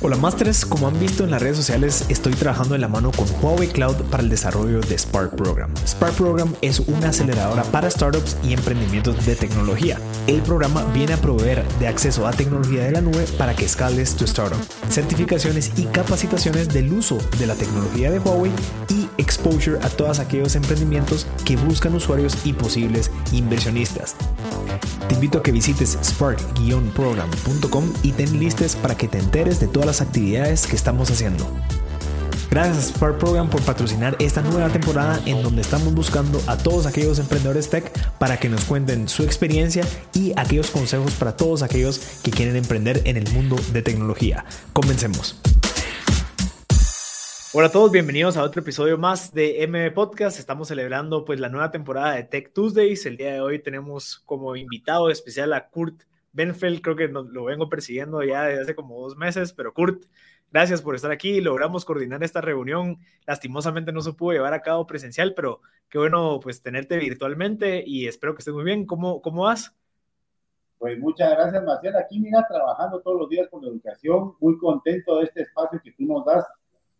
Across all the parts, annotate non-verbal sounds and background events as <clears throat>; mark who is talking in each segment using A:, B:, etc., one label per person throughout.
A: Hola Masters, como han visto en las redes sociales, estoy trabajando en la mano con Huawei Cloud para el desarrollo de Spark Program. Spark Program es una aceleradora para startups y emprendimientos de tecnología. El programa viene a proveer de acceso a tecnología de la nube para que escales tu startup, certificaciones y capacitaciones del uso de la tecnología de Huawei y exposure a todos aquellos emprendimientos que buscan usuarios y posibles inversionistas. Te invito a que visites spark-program.com y ten listes para que te enteres de todas las actividades que estamos haciendo. Gracias a Spark Program por patrocinar esta nueva temporada en donde estamos buscando a todos aquellos emprendedores tech para que nos cuenten su experiencia y aquellos consejos para todos aquellos que quieren emprender en el mundo de tecnología. Comencemos. Hola a todos, bienvenidos a otro episodio más de MM Podcast. Estamos celebrando pues la nueva temporada de Tech Tuesdays. El día de hoy tenemos como invitado especial a Kurt Benfeld, creo que lo vengo persiguiendo ya desde hace como dos meses, pero Kurt, gracias por estar aquí. Logramos coordinar esta reunión. Lastimosamente no se pudo llevar a cabo presencial, pero qué bueno pues tenerte virtualmente y espero que estés muy bien. ¿Cómo, cómo vas?
B: Pues muchas gracias, Marcela. Aquí, mira, trabajando todos los días con la educación, muy contento de este espacio que tú nos das,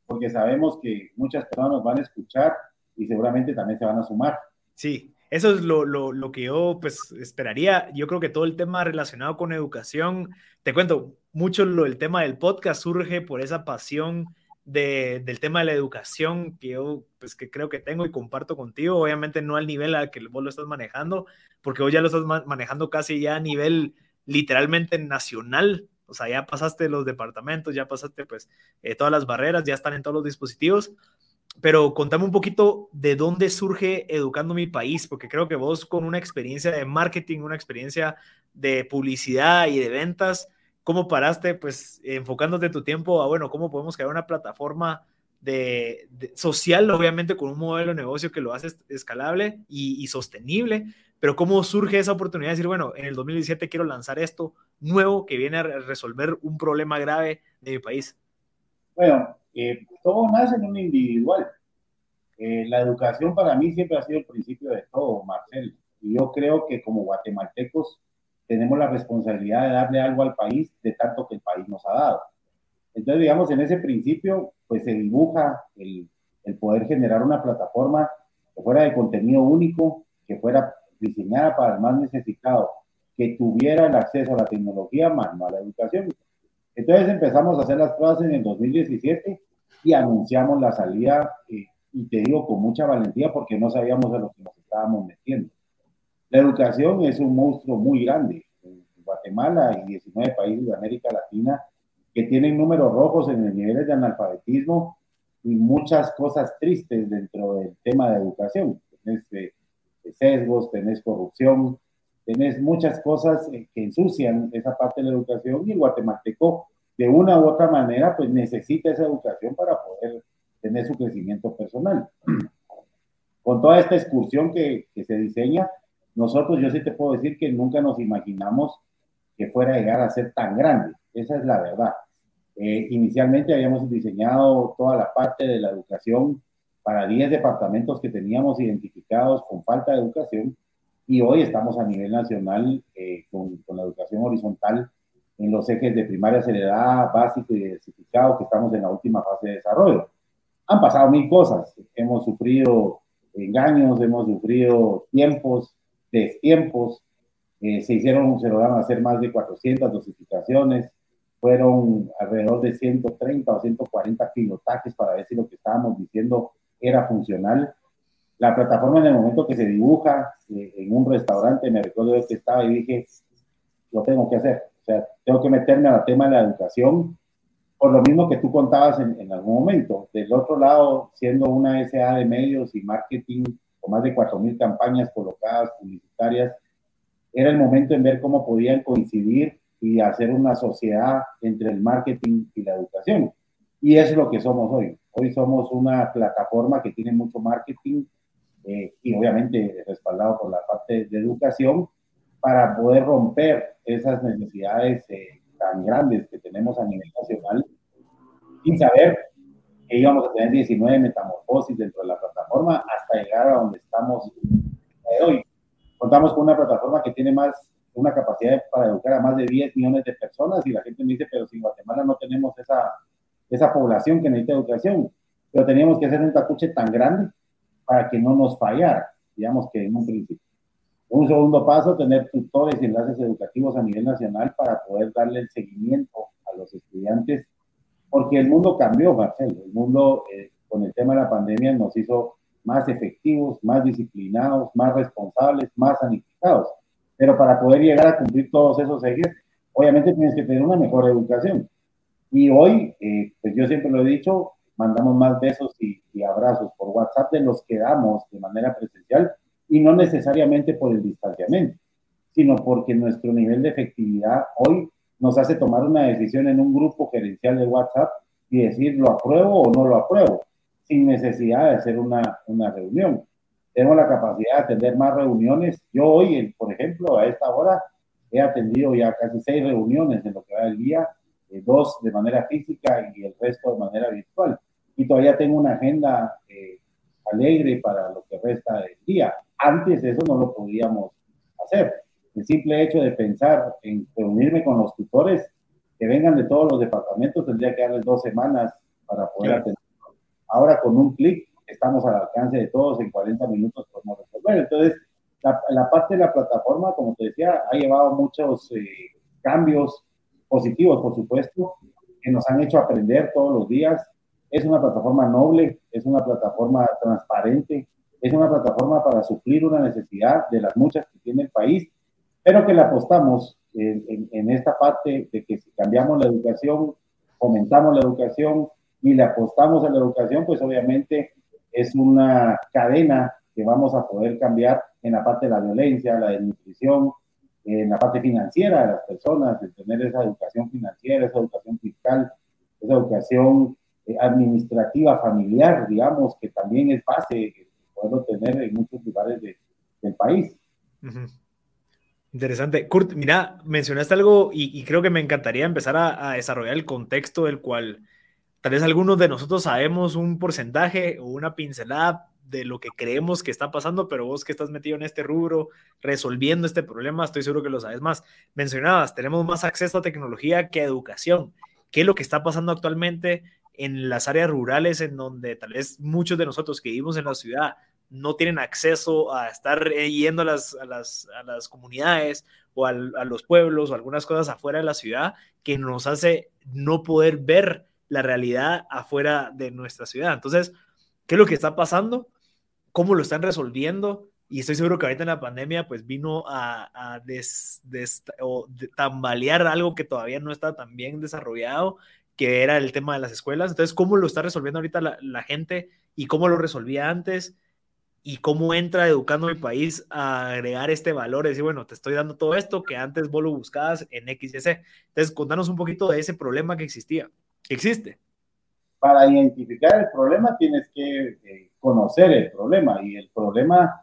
B: porque sabemos que muchas personas nos van a escuchar y seguramente también se van a sumar.
A: Sí, eso es lo, lo, lo, que yo pues esperaría. Yo creo que todo el tema relacionado con educación, te cuento, mucho lo, el tema del podcast surge por esa pasión de, del tema de la educación que yo pues que creo que tengo y comparto contigo, obviamente no al nivel al que vos lo estás manejando, porque vos ya lo estás manejando casi ya a nivel literalmente nacional, o sea, ya pasaste los departamentos, ya pasaste pues eh, todas las barreras, ya están en todos los dispositivos, pero contame un poquito de dónde surge Educando mi País, porque creo que vos con una experiencia de marketing, una experiencia de publicidad y de ventas, ¿cómo paraste pues enfocándote tu tiempo a, bueno, cómo podemos crear una plataforma de, social, obviamente con un modelo de negocio que lo hace escalable y, y, sostenible, pero cómo surge esa oportunidad de decir, bueno, en el 2017 quiero lanzar esto nuevo que viene a resolver un problema grave de mi país?
B: Bueno, eh, todo nace en un individual. Eh, la educación para mí siempre ha sido el principio de todo, Marcel. Y yo creo que como guatemaltecos tenemos la responsabilidad de darle algo al país de tanto que el país nos ha dado. Entonces, digamos, en ese principio, pues se dibuja el, el poder generar una plataforma que fuera de contenido único, que fuera diseñada para el más necesitado, que tuviera el acceso a la tecnología, más no a la educación. Entonces empezamos a hacer las pruebas en el 2017 y anunciamos la salida, eh, y te digo con mucha valentía porque no sabíamos a lo que nos estábamos metiendo. La educación es un monstruo muy grande. En Guatemala y 19 países de América Latina que tienen números rojos en el nivel de analfabetismo y muchas cosas tristes dentro del tema de educación. Eh, sesgos, tenés corrupción, tenés muchas cosas eh, que ensucian esa parte de la educación y el guatemalteco de una u otra manera pues necesita esa educación para poder tener su crecimiento personal. <clears throat> Con toda esta excursión que, que se diseña, nosotros yo sí te puedo decir que nunca nos imaginamos que fuera a llegar a ser tan grande. Esa es la verdad. Eh, inicialmente habíamos diseñado toda la parte de la educación para 10 departamentos que teníamos identificados con falta de educación y hoy estamos a nivel nacional eh, con, con, la educación horizontal en los ejes de primaria acelerada, básico y diversificado, que estamos en la última fase de desarrollo. Han pasado mil cosas, hemos sufrido engaños, hemos sufrido tiempos, destiempos, eh, se hicieron, se lograron hacer más de 400 dosificaciones, fueron alrededor de 130 o 140 pilotajes para ver si lo que estábamos diciendo era funcional la plataforma en el momento que se dibuja eh, en un restaurante, me recuerdo que estaba y dije, lo tengo que hacer. O sea, tengo que meterme al tema de la educación, por lo mismo que tú contabas en, en algún momento. Del otro lado, siendo una SA de medios y marketing, con más de 4.000 campañas colocadas, publicitarias, era el momento en ver cómo podían coincidir y hacer una sociedad entre el marketing y la educación. Y eso es lo que somos hoy. Hoy somos una plataforma que tiene mucho marketing, eh, y obviamente respaldado por la parte de educación para poder romper esas necesidades eh, tan grandes que tenemos a nivel nacional sin saber que íbamos a tener 19 metamorfosis dentro de la plataforma hasta llegar a donde estamos hoy. Contamos con una plataforma que tiene más una capacidad para educar a más de 10 millones de personas y la gente me dice, pero si en Guatemala no tenemos esa, esa población que necesita educación, pero teníamos que hacer un tacuche tan grande para que no nos fallara, digamos que en un principio. Un segundo paso, tener tutores y enlaces educativos a nivel nacional para poder darle el seguimiento a los estudiantes, porque el mundo cambió, Marcelo. El mundo eh, con el tema de la pandemia nos hizo más efectivos, más disciplinados, más responsables, más sanitizados. Pero para poder llegar a cumplir todos esos ejes, obviamente tienes que tener una mejor educación. Y hoy, eh, pues yo siempre lo he dicho, mandamos más besos y, y, abrazos por WhatsApp de los que damos de manera presencial y no necesariamente por el distanciamiento, sino porque nuestro nivel de efectividad hoy nos hace tomar una decisión en un grupo gerencial de WhatsApp y decir lo apruebo o no lo apruebo, sin necesidad de hacer una, una reunión. Tenemos la capacidad de atender más reuniones. Yo hoy, por ejemplo, a esta hora, he atendido ya casi seis reuniones en lo que va del día, eh, dos de manera física y el resto de manera virtual. Y todavía tengo una agenda eh, alegre para lo que resta del día. Antes eso no lo podíamos hacer. El simple hecho de pensar en reunirme con los tutores que vengan de todos los departamentos tendría que darles dos semanas para poder atender. Ahora con un clic estamos al alcance de todos en 40 minutos podemos resolver. Entonces, la, parte de la plataforma, como te decía, ha llevado muchos eh, cambios positivos, por supuesto, que nos han hecho aprender todos los días. Es una plataforma noble, es una plataforma transparente, es una plataforma para suplir una necesidad de las muchas que tiene el país, pero que le apostamos en, en, esta parte de que si cambiamos la educación, fomentamos la educación y le apostamos a la educación, pues obviamente es una cadena que vamos a poder cambiar en la parte de la violencia, la desnutrición, en la parte financiera de las personas, de tener esa educación financiera, esa educación fiscal, esa educación eh, administrativa familiar, digamos, que también es base poderlo tener en muchos lugares del país.
A: Interesante. Kurt, mira, mencionaste algo y, creo que me encantaría empezar a, desarrollar el contexto del cual tal vez algunos de nosotros sabemos un porcentaje o una pincelada de lo que creemos que está pasando, pero vos que estás metido en este rubro, resolviendo este problema, estoy seguro que lo sabes más. Mencionabas, tenemos más acceso a tecnología que a educación. ¿Qué es lo que está pasando actualmente en las áreas rurales en donde tal vez muchos de nosotros que vivimos en la ciudad no tienen acceso a estar eh, yendo a las, a las, a las comunidades o a los pueblos o algunas cosas afuera de la ciudad que nos hace no poder ver la realidad afuera de nuestra ciudad. Entonces, ¿qué es lo que está pasando? ¿Cómo lo están resolviendo? Y estoy seguro que ahorita en la pandemia pues vino a, a des, o tambalear algo que todavía no está tan bien desarrollado que era el tema de las escuelas. Entonces, ¿cómo lo está resolviendo ahorita la, gente y cómo lo resolvía antes? Y cómo entra educando mi país a agregar este valor, decir, bueno, te estoy dando todo esto que antes vos lo buscabas en X y C. Entonces, contanos un poquito de ese problema que existía, existe.
B: Para identificar el problema tienes que eh, conocer el problema y el problema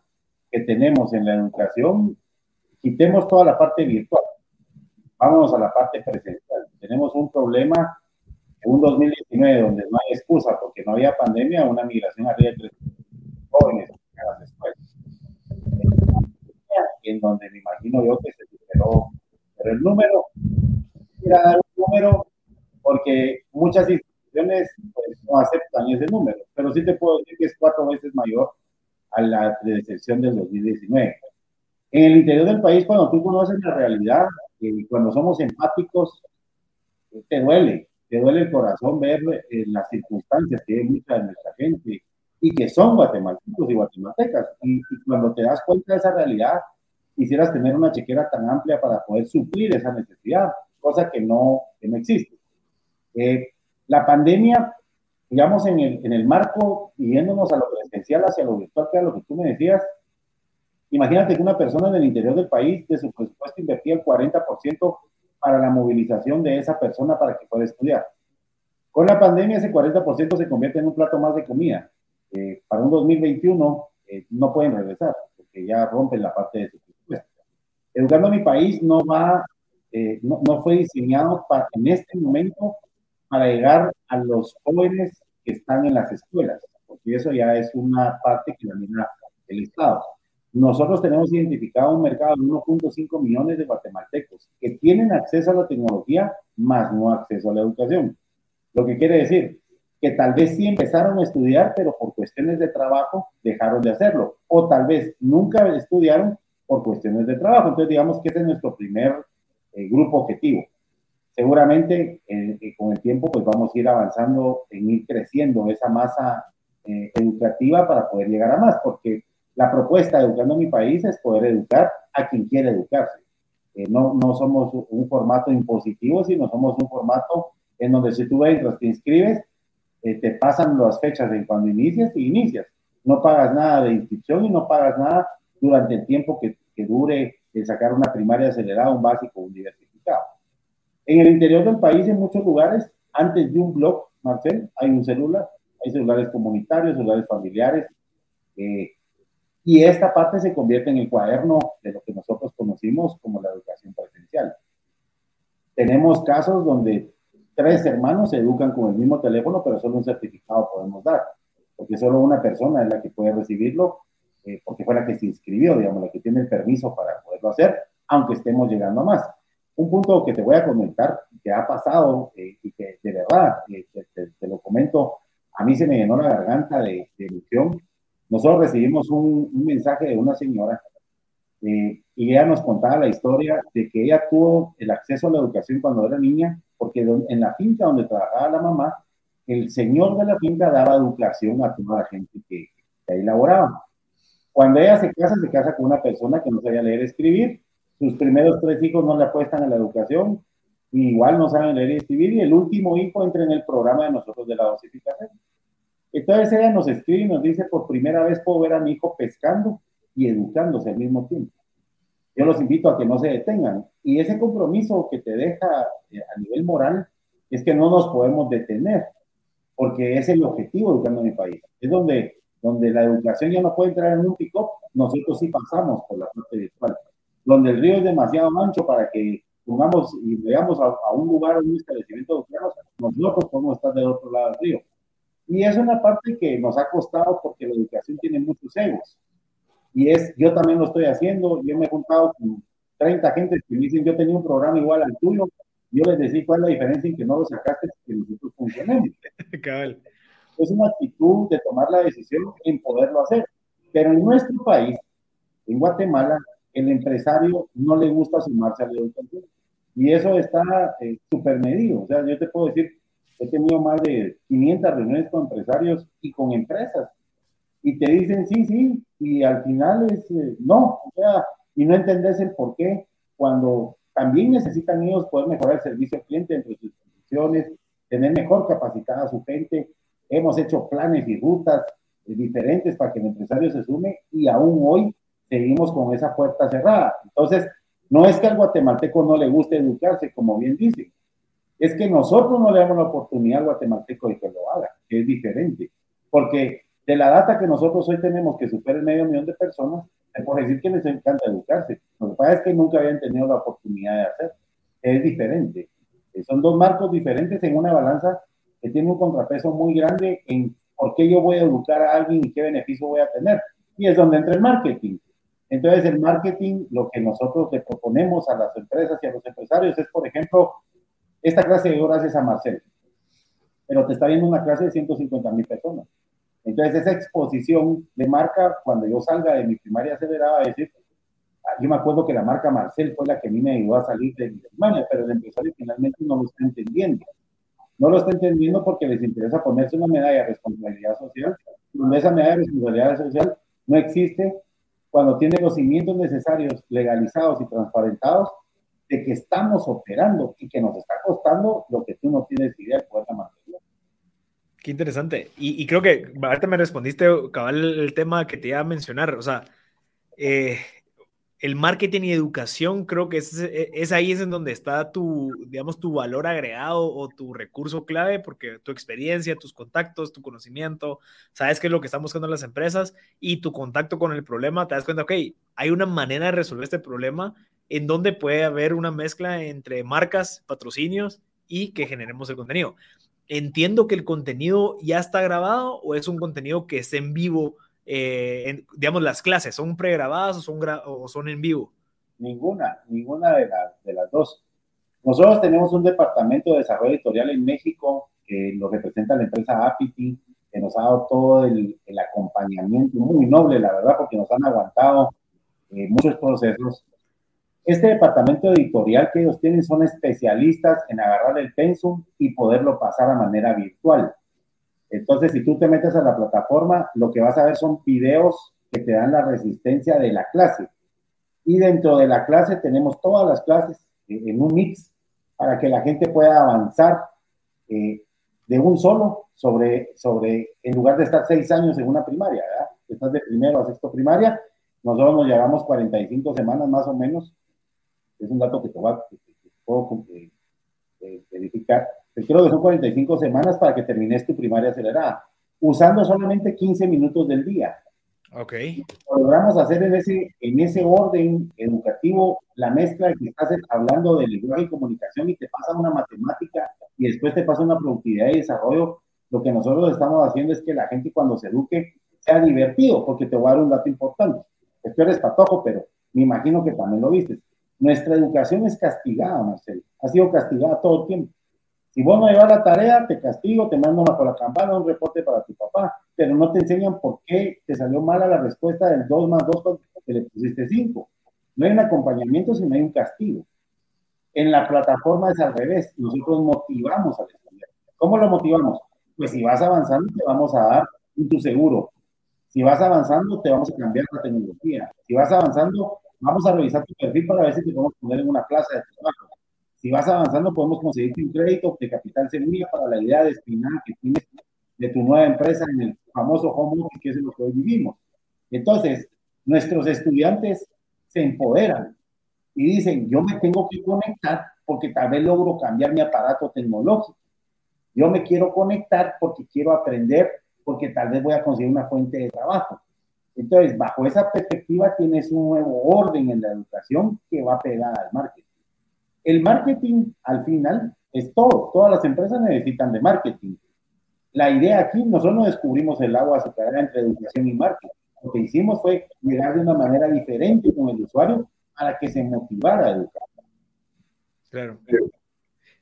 B: que tenemos en la educación, quitemos toda la parte virtual, vámonos a la parte presencial. Tenemos un problema en un 2019 donde no hay excusa porque no había pandemia, una migración arriba de tres jóvenes a las escuelas. En donde me imagino yo que se superó, pero el número, era dar un número porque muchas instituciones pues, no aceptan ese número, pero sí te puedo decir que es cuatro veces mayor a la decepción del 2019. En el interior del país, cuando tú conoces la realidad y cuando somos empáticos, te duele, te duele el corazón ver eh, las circunstancias que hay mucha de nuestra gente y que son guatemaltecos y guatemaltecas. Y, cuando te das cuenta de esa realidad, quisieras tener una chequera tan amplia para poder suplir esa necesidad, cosa que no, que no existe. Eh, la pandemia, digamos, en el, en el marco, yéndonos a lo presencial hacia lo virtual, que era lo que tú me decías, imagínate que una persona en el interior del país de su presupuesto invertía el 40% para la movilización de esa persona para que pueda estudiar. Con la pandemia ese 40% se convierte en un plato más de comida. Eh, para un 2021 eh, no pueden regresar porque ya rompen la parte de su presupuesto. Educando a mi país no va, eh, no, no, fue diseñado para, en este momento para llegar a los jóvenes que están en las escuelas, porque eso ya es una parte que la el Estado. nosotros tenemos identificado un mercado de 1.5 millones de guatemaltecos que tienen acceso a la tecnología, más no acceso a la educación. Lo que quiere decir que tal vez sí empezaron a estudiar, pero por cuestiones de trabajo dejaron de hacerlo. O tal vez nunca estudiaron por cuestiones de trabajo. Entonces, digamos que ese es nuestro primer eh, grupo objetivo. Seguramente eh, eh, con el tiempo pues vamos a ir avanzando en ir creciendo esa masa educativa para poder llegar a más, porque la propuesta de Educando mi País es poder educar a quien quiere educarse. no, no somos un formato impositivo, sino somos un formato en donde si tú entras, te inscribes, te pasan las fechas de cuando inicias y inicias. No pagas nada de inscripción y no pagas nada durante el tiempo que, que dure el sacar una primaria acelerada, un básico, un diversificado. En el interior del país, en muchos lugares, antes de un blog, Marcel, hay un celular, hay celulares comunitarios, celulares familiares, eh, y esta parte se convierte en el cuaderno de lo que nosotros conocimos como la educación presencial. Tenemos casos donde tres hermanos se educan con el mismo teléfono, pero solo un certificado podemos dar, porque solo una persona es la que puede recibirlo eh, porque fue la que se inscribió, digamos, la que tiene el permiso para poderlo hacer, aunque estemos llegando a más. Un punto que te voy a comentar, que ha pasado eh, y que de verdad, eh, te, lo comento, a mí se me llenó la garganta de, de ilusión. Nosotros recibimos un, mensaje de una señora y ella nos contaba la historia de que ella tuvo el acceso a la educación cuando era niña, porque en la finca donde trabajaba la mamá, el señor de la finca daba educación a toda la gente que, ahí laboraba. Cuando ella se casa, se casa con una persona que no sabía leer escribir. Sus primeros tres hijos no le apuestan a la educación, igual no saben leer y escribir, y el último hijo entra en el programa de nosotros de la dosificación. Entonces ella nos escribe y nos dice, por primera vez puedo ver a mi hijo pescando y educándose al mismo tiempo. Yo los invito a que no se detengan. Y ese compromiso que te deja eh, a nivel moral es que no nos podemos detener, porque es el objetivo educando a mi país. Es donde donde la educación ya no puede entrar en un pick-up, nosotros sí pasamos por la parte virtual. Donde el río es demasiado ancho para que pongamos y veamos a, un lugar, un establecimiento educativo, nosotros podemos estar del otro lado del río. Y es una parte que nos ha costado porque la educación tiene muchos egos. Y es, yo también lo estoy haciendo, yo me he juntado con 30 gente que me dicen, yo tenía un programa igual al tuyo, yo les decía cuál es la diferencia en que no lo sacaste y que nosotros funcionemos. <laughs> es una actitud de tomar la decisión en poderlo hacer. Pero en nuestro país, en Guatemala, el empresario no le gusta sumarse a la educación. Y eso está eh, súper medido. O sea, yo te puedo decir, he tenido más de 500 reuniones con empresarios y con empresas. Y te dicen sí, sí, y al final es eh, no. O sea, y no entendés el por qué cuando también necesitan ellos poder mejorar el servicio al cliente entre sus condiciones, tener mejor capacitada a su gente, Hemos hecho planes y rutas diferentes para que el empresario se sume y aún hoy seguimos con esa puerta cerrada. Entonces, no es que al guatemalteco no le guste educarse, como bien dice, es que nosotros no le damos la oportunidad al guatemalteco de que lo haga, que es diferente. Porque de la data que nosotros hoy tenemos, que supera el medio millón de personas, se puede decir que les encanta educarse. Lo que pasa es que nunca habían tenido la oportunidad de hacer. Es diferente. Son dos marcos diferentes en una balanza que tiene un contrapeso muy grande en por qué yo voy a educar a alguien y qué beneficio voy a tener. Y es donde entra el marketing. Entonces, el marketing, lo que nosotros le proponemos a las empresas y a los empresarios es, por ejemplo, esta clase de gracias a Marcel, pero te está viendo una clase de 150 mil personas. Entonces, esa exposición de marca, cuando yo salga de mi primaria acelerada, a decir, ah, yo me acuerdo que la marca Marcel fue la que a mí me ayudó a salir de mi primaria, pero el empresario finalmente no lo está entendiendo no lo está entendiendo porque les interesa ponerse una medalla de responsabilidad social, donde esa medalla de responsabilidad social no existe cuando tiene los cimientos necesarios, legalizados y transparentados, de que estamos operando y que nos está costando lo que tú no tienes idea de poder mantener.
A: Qué interesante. Y, creo que ahorita me respondiste, cabal, el tema que te iba a mencionar. O sea, eh, el marketing y educación creo que es, e, es, ahí es en donde está tu, digamos, tu valor agregado o tu recurso clave, porque tu experiencia, tus contactos, tu conocimiento, sabes qué es lo que están buscando las empresas y tu contacto con el problema, te das cuenta, ok, hay una manera de resolver este problema en donde puede haber una mezcla entre marcas, patrocinios y que generemos el contenido. Entiendo que el contenido ya está grabado o es un contenido que es en vivo eh, digamos, las clases? ¿Son pregrabadas o son, o son en vivo?
B: Ninguna, ninguna de, de las dos. Nosotros tenemos un departamento de desarrollo editorial en México que lo representa la empresa Apity, que nos ha dado todo el, acompañamiento muy noble, la verdad, porque nos han aguantado eh, muchos procesos. Este departamento editorial que ellos tienen son especialistas en agarrar el pensum y poderlo pasar a manera virtual. Entonces, si tú te metes a la plataforma, lo que vas a ver son videos que te dan la resistencia de la clase. Y dentro de la clase tenemos todas las clases eh, en un mix para que la gente pueda avanzar eh, de un solo sobre, sobre, en lugar de estar seis años en una primaria, ¿verdad? Estás de primero a sexto primaria, nosotros nos llevamos 45 semanas más o menos. Es un dato que te, voy a, puedo eh, verificar. Creo que son 45 semanas para que termines tu primaria acelerada, usando solamente 15 minutos del día.
A: Ok.
B: Logramos hacer en ese, en ese orden educativo la mezcla que estás hablando de lenguaje y comunicación y te pasa una matemática y después te pasa una productividad y desarrollo. Lo que nosotros estamos haciendo es que la gente cuando se eduque sea divertido, porque te voy a dar un dato importante. Esto eres patojo, pero me imagino que también lo viste. Nuestra educación es castigada, Marcelo. Ha sido castigada todo el tiempo. Si vos no llevas la tarea, te castigo, te mando por la campana, un reporte para tu papá, pero no te enseñan por qué te salió mala la respuesta del 2 más 2 porque le pusiste 5. No hay un acompañamiento, sino hay un castigo. En la plataforma es al revés. Nosotros motivamos al estudiante. ¿Cómo lo motivamos? Pues si vas avanzando, te vamos a dar tu seguro. Si vas avanzando, te vamos a cambiar la tecnología. Si vas avanzando, vamos a revisar tu perfil para ver si te podemos poner en una plaza de trabajo si vas avanzando, podemos conseguirte un crédito de capital semilla para la idea destinada que tienes de tu nueva empresa en el famoso home office, que es lo que hoy vivimos. Entonces, nuestros estudiantes se empoderan y dicen, yo me tengo que conectar porque tal vez logro cambiar mi aparato tecnológico. Yo me quiero conectar porque quiero aprender, porque tal vez voy a conseguir una fuente de trabajo. Entonces, bajo esa perspectiva, tienes un nuevo orden en la educación que va pegada al marketing. El marketing al final es todo. Todas las empresas necesitan de marketing. La idea aquí, nosotros no descubrimos el agua azucarada entre educación y marketing. Lo que hicimos fue llegar de una manera diferente con el usuario para que se motivara a educar.
A: Claro.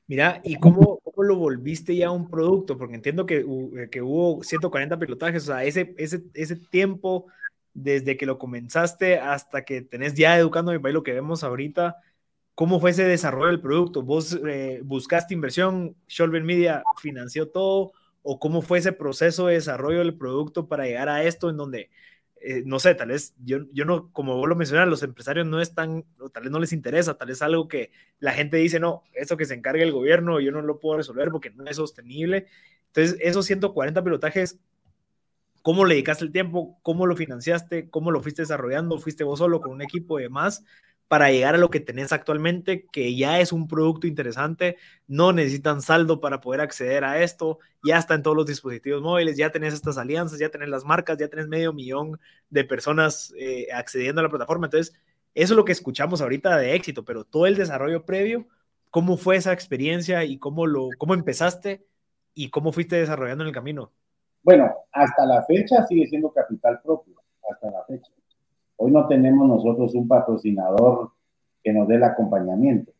A: Mira, ¿y cómo, cómo, lo volviste ya un producto? Porque entiendo que, que hubo 140 pilotajes, o sea, ese, ese, ese tiempo desde que lo comenzaste hasta que tenés ya educando mi país, lo que vemos ahorita, ¿Cómo fue ese desarrollo del producto? ¿Vos eh, buscaste inversión? ¿Sholven Media financió todo? ¿O cómo fue ese proceso de desarrollo del producto para llegar a esto en donde, eh, no sé, tal vez yo, yo no, como vos lo mencionas, los empresarios no están, tal vez no les interesa, tal vez algo que la gente dice, no, esto que se encargue el gobierno, yo no lo puedo resolver porque no es sostenible. Entonces, esos 140 pilotajes, ¿cómo le dedicaste el tiempo? ¿Cómo lo financiaste? ¿Cómo lo fuiste desarrollando? ¿Fuiste vos solo con un equipo y demás? Para llegar a lo que tenés actualmente, que ya es un producto interesante, no necesitan saldo para poder acceder a esto, ya está en todos los dispositivos móviles, ya tenés estas alianzas, ya tenés las marcas, ya tenés medio millón de personas eh, accediendo a la plataforma. Entonces, eso es lo que escuchamos ahorita de éxito, pero todo el desarrollo previo, ¿cómo fue esa experiencia y cómo, lo, cómo empezaste y cómo fuiste desarrollando en el camino?
B: Bueno, hasta la fecha sigue siendo capital propio, hasta la fecha. Hoy no tenemos nosotros un patrocinador que nos dé el acompañamiento.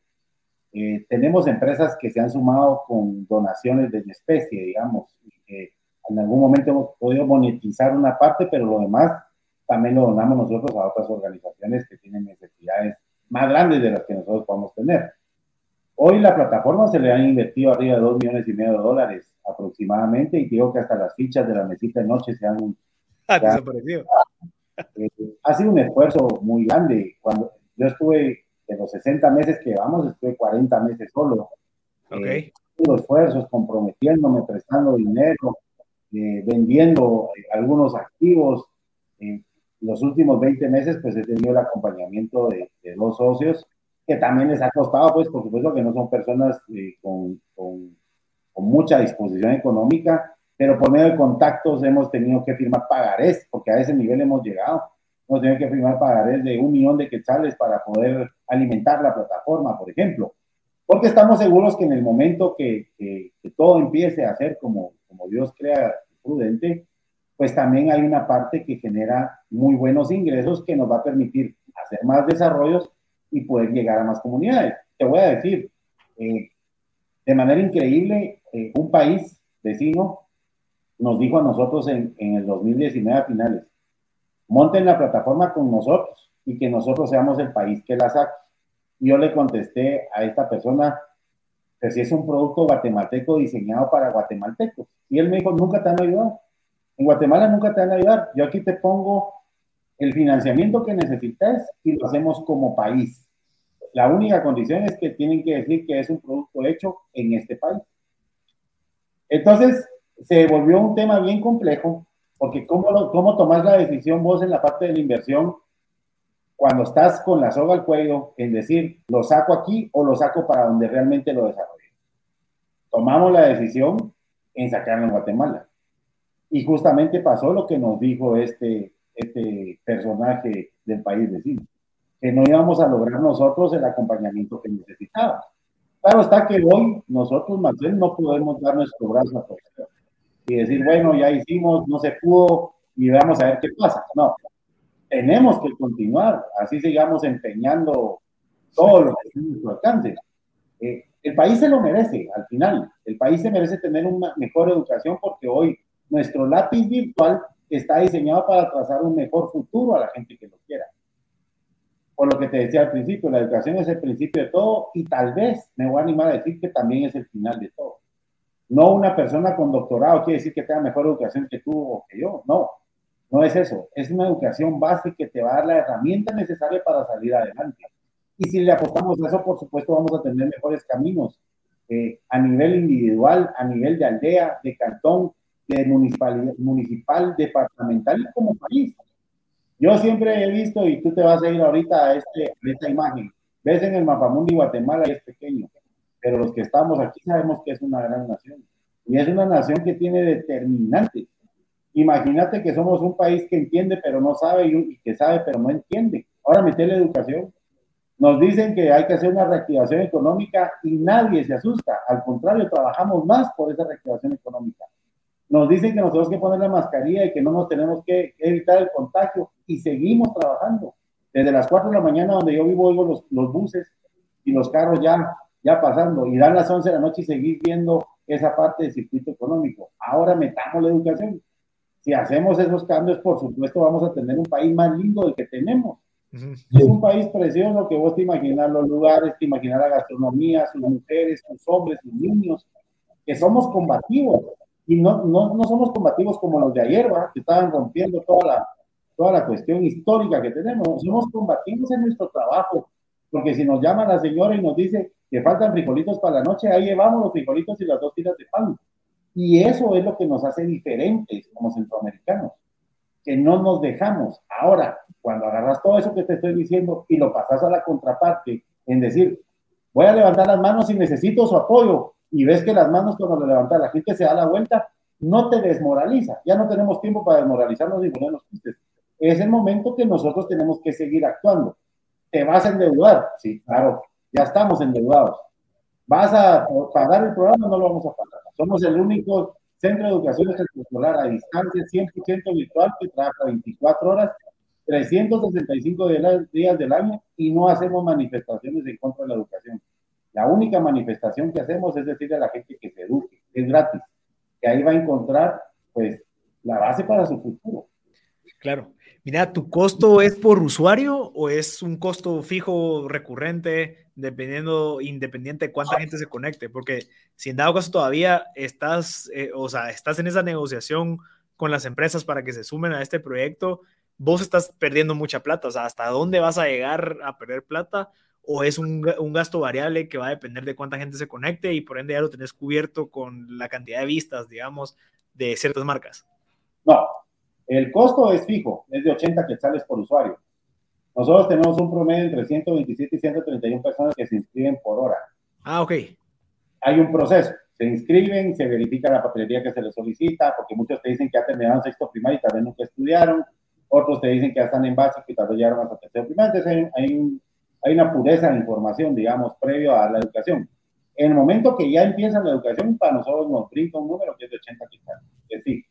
B: Eh, tenemos empresas que se han sumado con donaciones de especie, digamos, en algún momento hemos podido monetizar una parte, pero lo demás también lo donamos nosotros a otras organizaciones que tienen necesidades más grandes de las que nosotros podemos tener. Hoy la plataforma se le han invertido arriba de 2 millones y medio de dólares aproximadamente y digo que hasta las fichas de la mesita de noche se han...
A: Ah, desaparecido.
B: Eh, ha sido un esfuerzo muy grande. Cuando yo estuve de los 60 meses que vamos, estuve 40 meses solo.
A: Ok.
B: Eh, esfuerzos, comprometiéndome, prestando dinero, eh, vendiendo eh, algunos activos. los últimos 20 meses, pues he tenido el acompañamiento de, de, dos socios que también les ha costado, pues por supuesto que no son personas con, con, con mucha disposición económica, pero por medio de contactos hemos tenido que firmar pagarés, porque a ese nivel hemos llegado. Hemos tenido que firmar pagarés de un millón de quetzales para poder alimentar la plataforma, por ejemplo. Porque estamos seguros que en el momento que, que, todo empiece a ser como, como Dios crea prudente, pues también hay una parte que genera muy buenos ingresos que nos va a permitir hacer más desarrollos y poder llegar a más comunidades. Te voy a decir, eh, de manera increíble, eh, un país vecino nos dijo a nosotros en, en el 2019 a finales, monten la plataforma con nosotros y que nosotros seamos el país que la saque. Yo le contesté a esta persona que si es un producto guatemalteco diseñado para guatemaltecos. Y él me dijo, nunca te han ayudado. En Guatemala nunca te van a ayudar. Yo aquí te pongo el financiamiento que necesitas y lo hacemos como país. La única condición es que tienen que decir que es un producto hecho en este país. Entonces, se volvió un tema bien complejo, porque ¿cómo, lo, cómo la decisión vos en la parte de la inversión cuando estás con la soga al cuello en decir, lo saco aquí o lo saco para donde realmente lo desarrollo? Tomamos la decisión en sacarlo en Guatemala. Y justamente pasó lo que nos dijo este, este personaje del país vecino que no íbamos a lograr nosotros el acompañamiento que necesitábamos. Claro está que hoy nosotros, Marcel, no podemos dar nuestro brazo a torcer y decir, bueno, ya hicimos, no se pudo y vamos a ver qué pasa. No, tenemos que continuar, así sigamos empeñando todo lo que esté nuestro alcance. Eh, el país se lo merece, al final. El país se merece tener una mejor educación porque hoy nuestro lápiz virtual está diseñado para trazar un mejor futuro a la gente que lo quiera por lo que te decía al principio, la educación es el principio de todo y tal vez me voy a animar a decir que también es el final de todo. No una persona con doctorado quiere decir que tenga mejor educación que tú o que yo, no, no es eso, es una educación básica que te va a dar la herramienta necesaria para salir adelante. Y si le apostamos a eso, por supuesto, vamos a tener mejores caminos eh, a nivel individual, a nivel de aldea, de cantón, de municipal, municipal, departamental y como país. Yo siempre he visto, y tú te vas a ir ahorita a, este, esta imagen, ves en el mapamundi Guatemala y es pequeño, pero los que estamos aquí sabemos que es una gran nación. Y es una nación que tiene determinantes. Imagínate que somos un país que entiende pero no sabe y que sabe pero no entiende. Ahora mete la educación. Nos dicen que hay que hacer una reactivación económica y nadie se asusta. Al contrario, trabajamos más por esa reactivación económica nos dicen que nos tenemos que poner la mascarilla y que no nos tenemos que evitar el contagio y seguimos trabajando. Desde las 4 de la mañana donde yo vivo oigo los, los buses y los carros ya, ya pasando y dan las 11 de la noche y seguir viendo esa parte del circuito económico. Ahora metamos la educación. Si hacemos esos cambios, por supuesto, vamos a tener un país más lindo del que tenemos. Es un país precioso que vos te imaginas los lugares, te imaginas la gastronomía, sus mujeres, sus hombres, sus niños, que somos combativos y no, no, no somos combativos como los de ayer, ¿va? que estaban rompiendo toda la, toda la cuestión histórica que tenemos. Somos combativos en nuestro trabajo, porque si nos llama la señora y nos dice que faltan frijolitos para la noche, ahí llevamos los frijolitos y las dos tiras de pan. Y eso es lo que nos hace diferentes como centroamericanos, que no nos dejamos. Ahora, cuando agarras todo eso que te estoy diciendo y lo pasas a la contraparte en decir, voy a levantar las manos y necesito su apoyo, y ves que las manos cuando le levantas la gente se da la vuelta, no te desmoraliza. Ya no tenemos tiempo para desmoralizarnos y ponernos tristes. Es el momento que nosotros tenemos que seguir actuando. ¿Te vas a endeudar? Sí, claro, ya estamos endeudados. ¿Vas a pagar el programa? No lo vamos a pagar. Somos el único centro de educación escolar a distancia, 100% virtual, que trabaja 24 horas, 365 días del año y no hacemos manifestaciones en contra de la educación. La única manifestación que hacemos es decirle a la gente que se eduque, es gratis, que ahí va a encontrar pues la base para su futuro.
A: Claro. Mira, ¿tu costo es por usuario o es un costo fijo recurrente, dependiendo, independiente de cuánta gente se conecte? Porque si en dado caso todavía estás, eh, o sea, estás en esa negociación con las empresas para que se sumen a este proyecto, vos estás perdiendo mucha plata. O sea, ¿hasta dónde vas a llegar a perder plata? o es un, gasto variable que va a depender de cuánta gente se conecte y por ende ya lo tenés cubierto con la cantidad de vistas, digamos, de ciertas marcas?
B: No, el costo es fijo, es de 80 quetzales por usuario. Nosotros tenemos un promedio entre 127 y 131 personas que se inscriben por hora.
A: Ah, ok.
B: Hay un proceso. Se inscriben, se verifica la papelería que se les solicita, porque muchos te dicen que ya terminaron sexto primario y tal vez nunca estudiaron. Otros te dicen que ya están en básico y tal vez llegaron hasta tercero primario. Entonces hay, hay un hay una pureza de información, digamos, previo a la educación. En el momento que ya empieza la educación, para nosotros nos brinca un número que es de 80 quetzales. Es decir,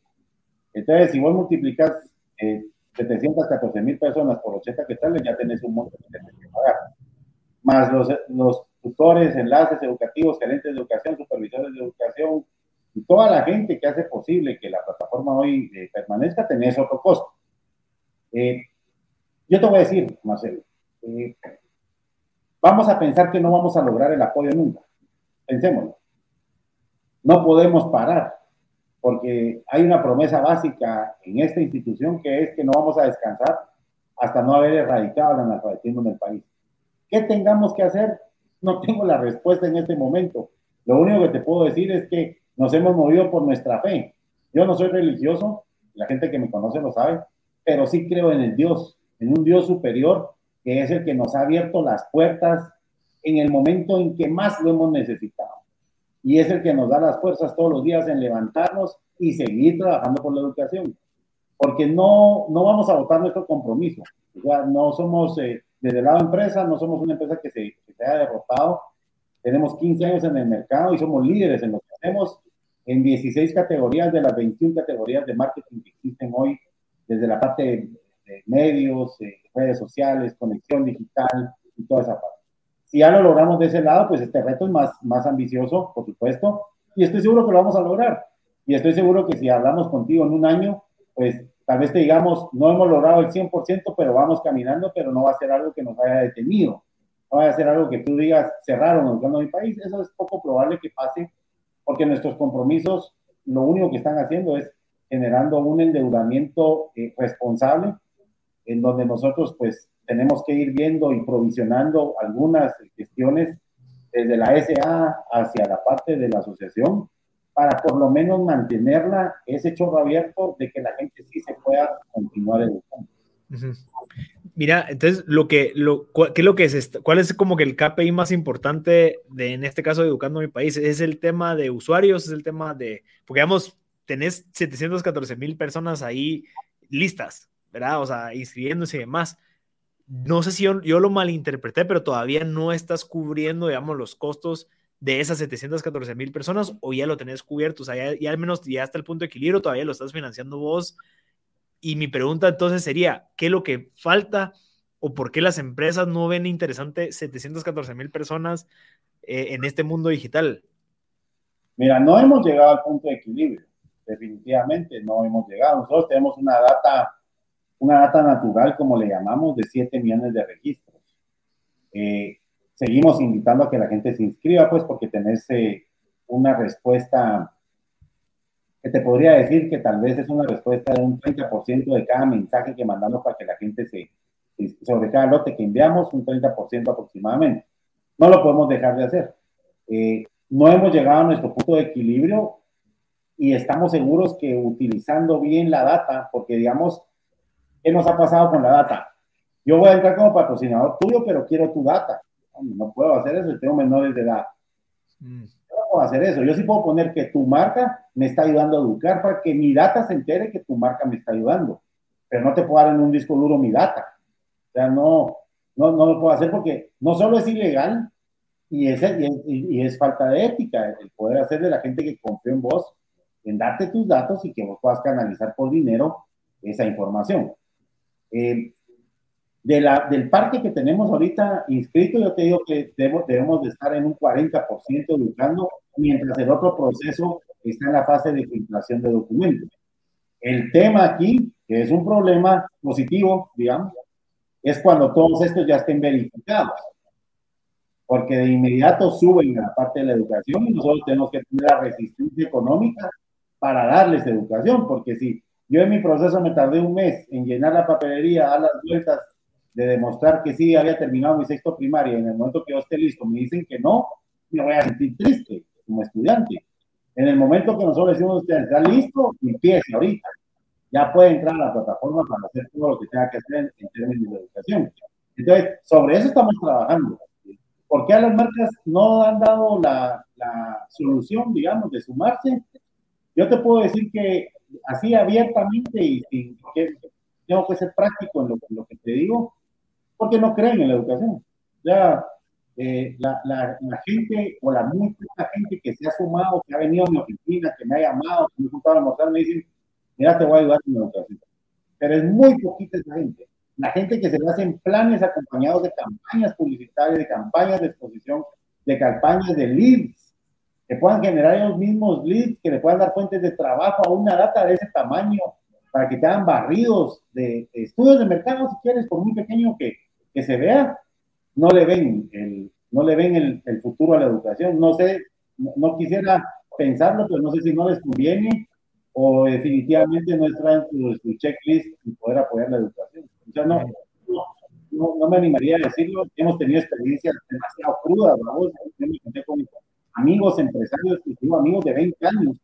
B: Entonces, si vos multiplicas eh, 714 mil personas por 80 quetzales, ya tenés un monto que tenés que pagar. Más los, los tutores, enlaces educativos, gerentes de educación, supervisores de educación, y toda la gente que hace posible que la plataforma hoy eh, permanezca, tenés otro costo. Eh, yo te voy a decir, Marcelo, eh, vamos a pensar que no vamos a lograr el apoyo nunca. Pensémoslo. No podemos parar, porque hay una promesa básica en esta institución que es que no vamos a descansar hasta no haber erradicado el analfabetismo en el país. ¿Qué tengamos que hacer? No tengo la respuesta en este momento. Lo único que te puedo decir es que nos hemos movido por nuestra fe. Yo no soy religioso, la gente que me conoce lo sabe, pero sí creo en el Dios, en un Dios superior que es el que nos ha abierto las puertas en el momento en que más lo hemos necesitado. Y es el que nos da las fuerzas todos los días en levantarnos y seguir trabajando por la educación. Porque no, no vamos a votar nuestro compromiso. O no somos, eh, desde el lado empresa, no somos una empresa que se, que se haya derrotado. Tenemos 15 años en el mercado y somos líderes en lo que hacemos en 16 categorías de las 21 categorías de marketing que existen hoy, desde la parte de, medios, redes sociales, conexión digital y toda esa parte. Si ya lo logramos de ese lado, pues este reto es más, más ambicioso, por supuesto, y estoy seguro que lo vamos a lograr. Y estoy seguro que si hablamos contigo en un año, pues tal vez te digamos, no hemos logrado el 100%, pero vamos caminando, pero no va a ser algo que nos haya detenido. No va a ser algo que tú digas, cerraron educando mi país. Eso es poco probable que pase porque nuestros compromisos lo único que están haciendo es generando un endeudamiento eh, responsable, en donde nosotros pues tenemos que ir viendo y provisionando algunas cuestiones desde la SA hacia la parte de la asociación, para por lo menos mantenerla, ese chorro abierto de que la gente sí se pueda continuar educando.
A: Mira, entonces, lo que, lo, ¿qué es lo que es? ¿Cuál es como que el KPI más importante de, en este caso, Educando mi País? ¿Es el tema de usuarios? ¿Es el tema de, porque digamos, tenés 714 mil personas ahí listas, ¿verdad? O sea, inscribiéndose y demás. No sé si yo, lo malinterpreté, pero todavía no estás cubriendo, digamos, los costos de esas 714 mil personas o ya lo tenés cubierto, o sea, ya, ya al menos ya hasta el punto de equilibrio, todavía lo estás financiando vos y mi pregunta entonces sería, ¿qué es lo que falta o por qué las empresas no ven interesante 714 mil personas eh, en este mundo digital?
B: Mira, no hemos llegado al punto de equilibrio, definitivamente no hemos llegado. Nosotros tenemos una data, una data natural, como le llamamos, de 7 millones de registros. Eh, seguimos invitando a que la gente se inscriba, pues, porque tenés eh, una respuesta que te podría decir que tal vez es una respuesta de un 30% de cada mensaje que mandamos para que la gente se, sobre cada lote que enviamos, un 30% aproximadamente. No lo podemos dejar de hacer. Eh, no hemos llegado a nuestro punto de equilibrio y estamos seguros que utilizando bien la data, porque digamos, ¿qué nos ha pasado con la data? Yo voy a entrar como patrocinador tuyo, pero quiero tu data. No puedo hacer eso, tengo menores de edad. Mm puedo hacer eso. Yo sí puedo poner que tu marca me está ayudando a educar para que mi data se entere que tu marca me está ayudando. Pero no te puedo dar en un disco duro mi data. O sea, no, no, no lo puedo hacer porque no solo es ilegal y es, y es, falta de ética el poder hacer de la gente que confía en vos, en darte tus datos y que vos puedas canalizar por dinero esa información. Eh, de la, del parque que tenemos ahorita inscrito, yo te digo que debemos, debemos de estar en un 40% educando, mientras el otro proceso está en la fase de filtración de documentos. El tema aquí, que es un problema positivo, digamos, es cuando todos estos ya estén verificados, porque de inmediato suben a la parte de la educación y nosotros tenemos que tener la resistencia económica para darles educación, porque si yo en mi proceso me tardé un mes en llenar la papelería, a las vueltas de demostrar que sí había terminado mi sexto primaria en el momento que yo esté listo me dicen que no, me voy a sentir triste como estudiante. En el momento que nosotros decimos, usted está listo, empiece ahorita. Ya puede entrar a la plataforma para hacer todo lo que tenga que hacer en, términos de educación. Entonces, sobre eso estamos trabajando. ¿Por qué a las marcas no han dado la, la solución, digamos, de sumarse? Yo te puedo decir que así abiertamente y sin que tengo que ser práctico en lo, en lo que te digo, porque no creen en la educación. Ya eh, la, la, la, gente o la muy gente que se ha sumado, que ha venido a mi oficina, que me ha llamado, que me ha juntado a almorzar, me dicen, mira, te voy a ayudar con la educación. Pero es muy poquita esa gente. La gente que se le hacen planes acompañados de campañas publicitarias, de campañas de exposición, de campañas de leads, que puedan generar ellos mismos leads, que le puedan dar fuentes de trabajo a una data de ese tamaño, para que te hagan barridos de, estudios de mercado, si quieres, por muy pequeño que, que se vea, no le ven el, no le ven el, el futuro a la educación. No sé, no, quisiera pensarlo, pero no sé si no les conviene o definitivamente no está dentro de su checklist y poder apoyar la educación. O sea, no, no, no, me animaría a decirlo. Hemos tenido experiencias demasiado crudas, ¿no? Yo me conté con amigos empresarios, tengo amigos de 20 años,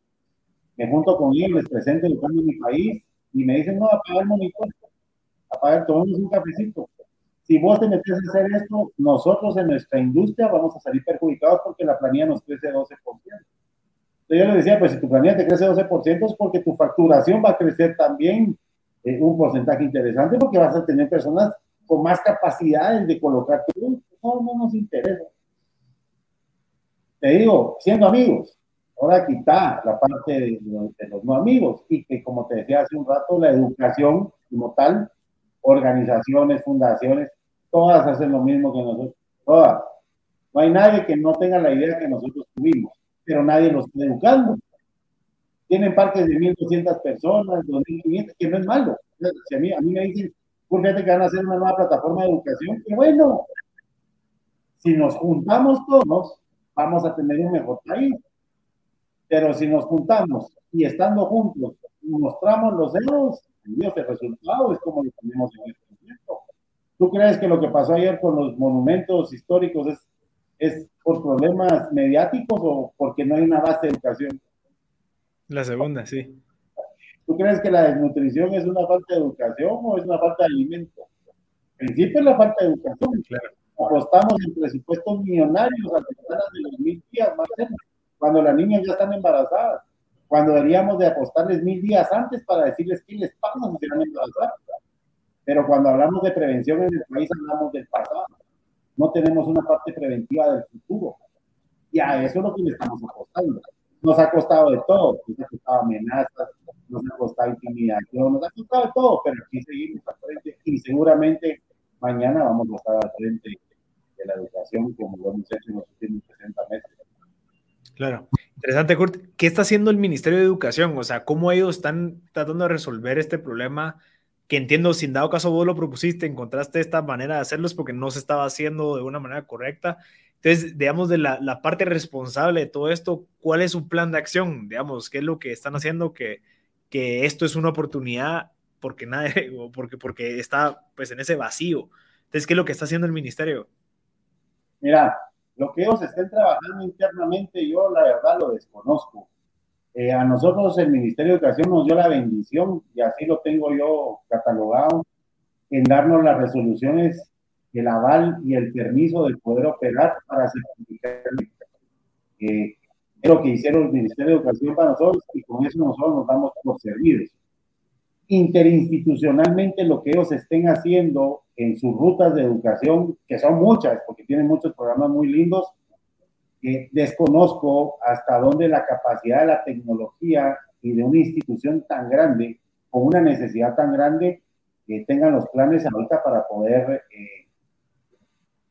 B: me junto con ellos, les presento el cambio en mi país y me dicen, no, apagar el monitor, apagar, tomemos un cafecito si vos te metes a hacer esto, nosotros en nuestra industria vamos a salir perjudicados porque la planilla nos crece 12%. Entonces yo le decía, pues si tu planilla te crece 12% es porque tu facturación va a crecer también eh, un porcentaje interesante porque vas a tener personas con más capacidades de colocar tu No, no nos interesa. Te digo, siendo amigos, ahora quita la parte de, los no amigos y que como te decía hace un rato, la educación como tal organizaciones, fundaciones, todas hacen lo mismo que nosotros, todas. No hay nadie que no tenga la idea que nosotros tuvimos, pero nadie los está educando. Tienen parques de 1.200 personas, 2.500, que no es malo. Si a, mí, a mí me dicen, por que van a hacer una nueva plataforma de educación, que bueno, si nos juntamos todos, vamos a tener un mejor país. Pero si nos juntamos y estando juntos mostramos los dedos, Dios, el resultado es como lo tenemos en este momento. ¿Tú crees que lo que pasó ayer con los monumentos históricos es, es por problemas mediáticos o porque no hay una base de educación?
A: La segunda, sí.
B: ¿Tú crees que la desnutrición es una falta de educación o es una falta de alimento? En principio es la falta de educación. Claro. Apostamos en presupuestos millonarios a de los mil días, más cuando las niñas ya están embarazadas cuando deberíamos de apostarles mil días antes para decirles qué les pasa si se Pero cuando hablamos de prevención en el país hablamos del pasado. No tenemos una parte preventiva del futuro. Y a eso es lo que le estamos apostando. Nos ha costado de todo. Nos ha costado amenazas, nos ha costado intimidación, nos ha costado de todo, pero aquí seguimos al frente y seguramente mañana vamos a estar al frente de la educación como lo hemos hecho en los últimos 60 meses.
A: Claro. Interesante, Kurt. ¿Qué está haciendo el Ministerio de Educación? O sea, ¿cómo ellos están tratando de resolver este problema? Que entiendo, sin dado caso vos lo propusiste, encontraste esta manera de hacerlos porque no se estaba haciendo de una manera correcta. Entonces, digamos, de la, la parte responsable de todo esto, ¿cuál es su plan de acción? Digamos, ¿qué es lo que están haciendo que, que esto es una oportunidad porque nadie, <laughs> o porque, porque está pues en ese vacío? Entonces, ¿qué es lo que está haciendo el ministerio?
B: Mira, lo que ellos estén trabajando internamente, yo la verdad lo desconozco. Eh, a nosotros el Ministerio de Educación nos dio la bendición, y así lo tengo yo catalogado, en darnos las resoluciones, el aval y el permiso de poder operar para certificar. Eh, es lo que hicieron el Ministerio de Educación para nosotros y con eso nosotros nos damos por servidos. Interinstitucionalmente lo que ellos estén haciendo en sus rutas de educación, que son muchas, porque tienen muchos programas muy lindos, que desconozco hasta dónde la capacidad de la tecnología y de una institución tan grande, con una necesidad tan grande, que tengan los planes ahorita para poder eh,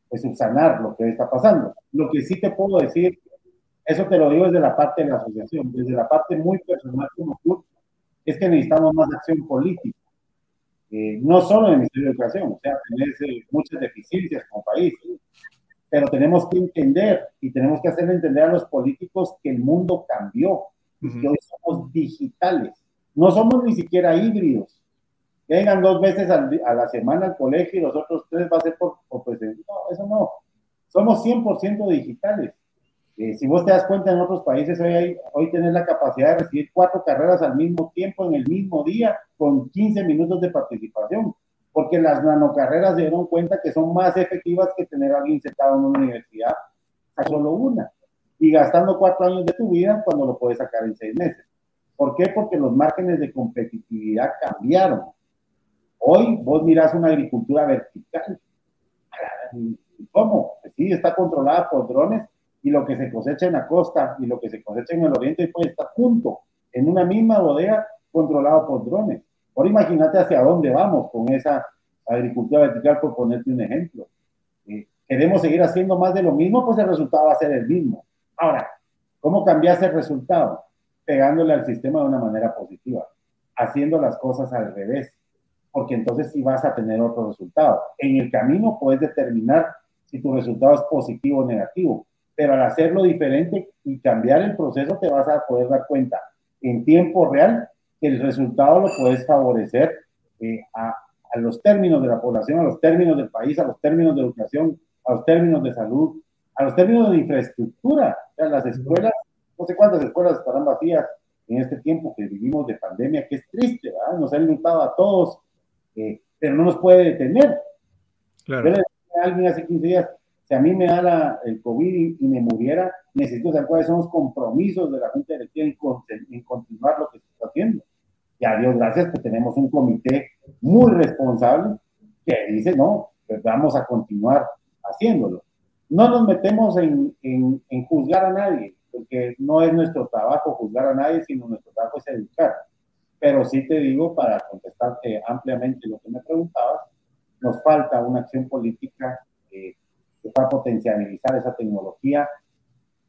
B: pues, subsanar lo que está pasando. Lo que sí te puedo decir, eso te lo digo desde la parte de la asociación, desde la parte muy personal como tú, es que necesitamos más acción política eh, no solo en el Ministerio de Educación, o sea, tenés eh, muchas deficiencias como país, pero tenemos que entender y tenemos que hacer entender a los políticos que el mundo cambió, que hoy somos digitales, no somos ni siquiera híbridos. vengan dos veces a la semana al colegio y los otros tres va a ser por, por presencia. No, eso no. Somos 100% digitales. Eh, si vos te das cuenta en otros países, hoy, hay, hoy tenés la capacidad de recibir cuatro carreras al mismo tiempo, en el mismo día, con 15 minutos de participación, porque las nanocarreras se dieron cuenta que son más efectivas que tener a alguien sentado en una universidad a solo una, y gastando cuatro años de tu vida cuando lo puedes sacar en seis meses. ¿Por qué? Porque los márgenes de competitividad cambiaron. Hoy vos mirás una agricultura vertical. ¿Cómo? Sí, está controlada por drones, y lo que se cosecha en la costa y lo que se cosecha en el oriente puede estar junto en una misma bodega controlado por drones. Ahora imagínate hacia dónde vamos con esa agricultura vertical, por ponerte un ejemplo. Eh, queremos seguir haciendo más de lo mismo, pues el resultado va a ser el mismo. Ahora, ¿cómo cambias el resultado? Pegándole al sistema de una manera positiva, haciendo las cosas al revés, porque entonces sí vas a tener otro resultado. En el camino puedes determinar si tu resultado es positivo o negativo, pero al hacerlo diferente y cambiar el proceso te vas a poder dar cuenta en tiempo real que el resultado lo puedes favorecer eh, a, a los términos de la población, a los términos del país, a los términos de educación, a los términos de salud, a los términos de infraestructura. O sea, las escuelas, no sé cuántas escuelas estarán vacías en este tiempo que vivimos de pandemia, que es triste, ¿verdad? Nos han luchado a todos, eh, pero no nos puede detener. Claro. Alguien hace 15 días, si a mí me da la, el COVID y, me muriera, necesito saber cuáles son los compromisos de la Junta Directiva en, en continuar lo que se está haciendo. Y a Dios gracias que tenemos un comité muy responsable que dice, no, pues vamos a continuar haciéndolo. No nos metemos en, en, en, juzgar a nadie, porque no es nuestro trabajo juzgar a nadie, sino nuestro trabajo es educar. Pero sí te digo, para contestarte ampliamente lo que me preguntabas, nos falta una acción política eh, que va a potencializar esa tecnología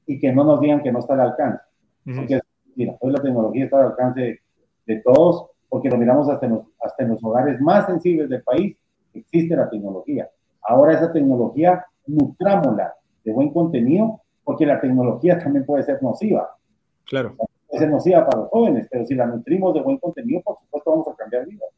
B: y que no nos digan que no está al alcance. Porque, mira, hoy la tecnología está al alcance de todos, porque lo miramos hasta en, los, hasta en los hogares más sensibles del país, existe la tecnología. Ahora esa tecnología, nutrámosla de buen contenido, porque la tecnología también puede ser nociva.
A: Claro.
B: Puede ser nociva para los jóvenes, pero si la nutrimos de buen contenido, por supuesto vamos a cambiar vidas.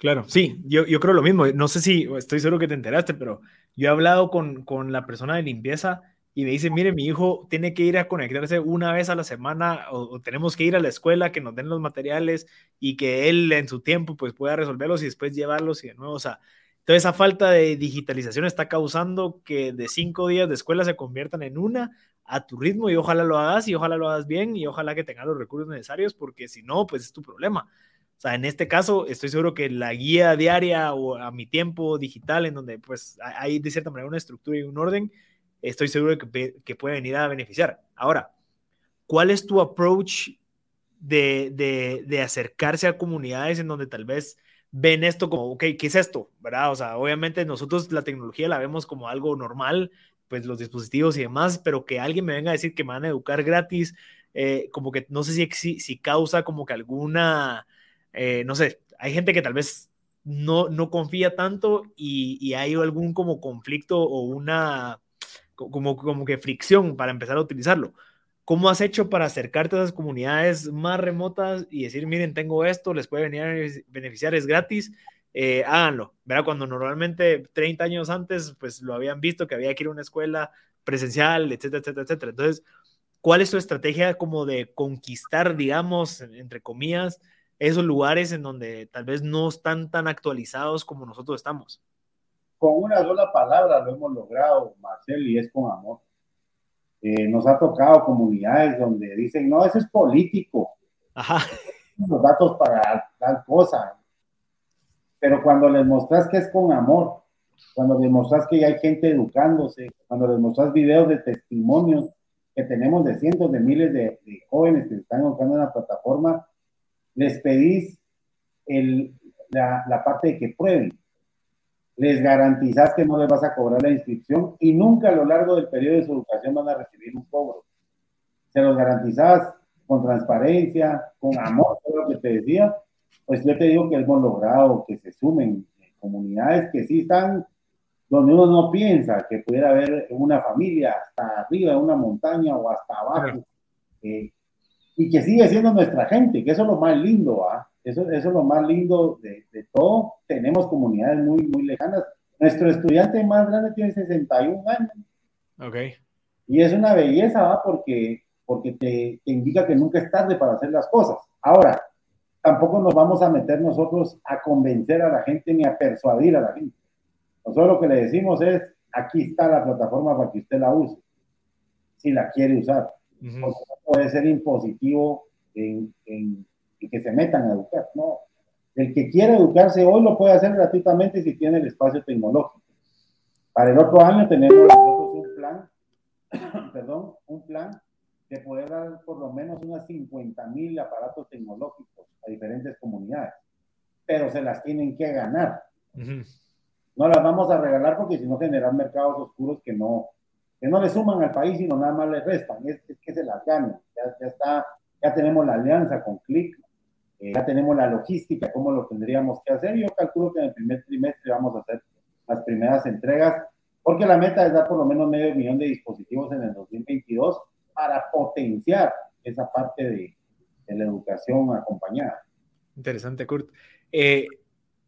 A: Claro, sí, yo, yo creo lo mismo. No sé si, estoy seguro que te enteraste, pero yo he hablado con, con la persona de limpieza y me dice, mire, mi hijo tiene que ir a conectarse una vez a la semana o, tenemos que ir a la escuela, que nos den los materiales y que él en su tiempo pues pueda resolverlos y después llevarlos y de nuevo, o sea, toda esa falta de digitalización está causando que de cinco días de escuela se conviertan en una a tu ritmo y ojalá lo hagas y ojalá lo hagas bien y ojalá que tengas los recursos necesarios porque si no, pues es tu problema. O sea, en este caso, estoy seguro que la guía diaria o a mi tiempo digital, en donde pues hay de cierta manera una estructura y un orden, estoy seguro que, que puede venir a beneficiar. Ahora, ¿cuál es tu approach de, de, de, acercarse a comunidades en donde tal vez ven esto como, ok, ¿qué es esto? ¿Verdad? O sea, obviamente nosotros la tecnología la vemos como algo normal, pues los dispositivos y demás, pero que alguien me venga a decir que me van a educar gratis, eh, como que no sé si, si, causa como que alguna, eh, no sé, hay gente que tal vez no, no confía tanto y, y hay algún como conflicto o una como, como que fricción para empezar a utilizarlo. ¿Cómo has hecho para acercarte a esas comunidades más remotas y decir, miren, tengo esto, les puede venir a beneficiar, es gratis, eh, háganlo? ¿Verdad? Cuando normalmente 30 años antes, pues lo habían visto que había que ir a una escuela presencial, etcétera, etcétera, etcétera. Entonces, ¿cuál es tu estrategia como de conquistar, digamos, entre comillas, esos lugares en donde tal vez no están tan actualizados como nosotros estamos?
B: con una sola palabra lo hemos logrado, Marcel, y es con amor. Eh, nos ha tocado comunidades donde dicen, no, eso es político. Ajá. <laughs> Los datos para tal cosa. Pero cuando les mostras que es con amor, cuando les mostras que hay gente educándose, cuando les mostras videos de testimonios que tenemos de cientos de miles de, jóvenes que están buscando en la plataforma, les pedís el, la, la parte de que prueben. Les garantizas que no les vas a cobrar la inscripción y nunca a lo largo del periodo de su educación van a recibir un cobro. Se los garantizas con transparencia, con amor, todo lo que te decía, pues yo te digo que hemos logrado que se sumen comunidades que sí están donde uno no piensa que pudiera haber una familia hasta arriba de una montaña o hasta abajo, eh, y que sigue siendo nuestra gente, que eso es lo más lindo, ¿ah? Eso, eso es lo más lindo de, de, todo. Tenemos comunidades muy, muy lejanas. Nuestro estudiante más grande tiene 61 años.
A: Ok.
B: Y es una belleza, ¿va? Porque, porque te, te, indica que nunca es tarde para hacer las cosas. Ahora, tampoco nos vamos a meter nosotros a convencer a la gente ni a persuadir a la gente. Nosotros lo que le decimos es, aquí está la plataforma para que usted la use, si la quiere usar. Uh puede ser impositivo en, que se metan a educar. No, el que quiera educarse hoy lo puede hacer gratuitamente si tiene el espacio tecnológico. Para el otro año tenemos nosotros un plan, <coughs> perdón, un plan de poder dar por lo menos unas 50 mil aparatos tecnológicos a diferentes comunidades, pero se las tienen que ganar. No las vamos a regalar porque si no generan mercados oscuros que no, que no le suman al país, sino nada más le restan. Es, que se las ganen. Ya, ya, está, ya tenemos la alianza con Click, eh, ya tenemos la logística, cómo lo tendríamos que hacer. Yo calculo que en el primer trimestre vamos a hacer las primeras entregas, porque la meta es dar por lo menos medio millón de dispositivos en el 2022 para potenciar esa parte de, la educación acompañada.
A: Interesante, Kurt. Eh,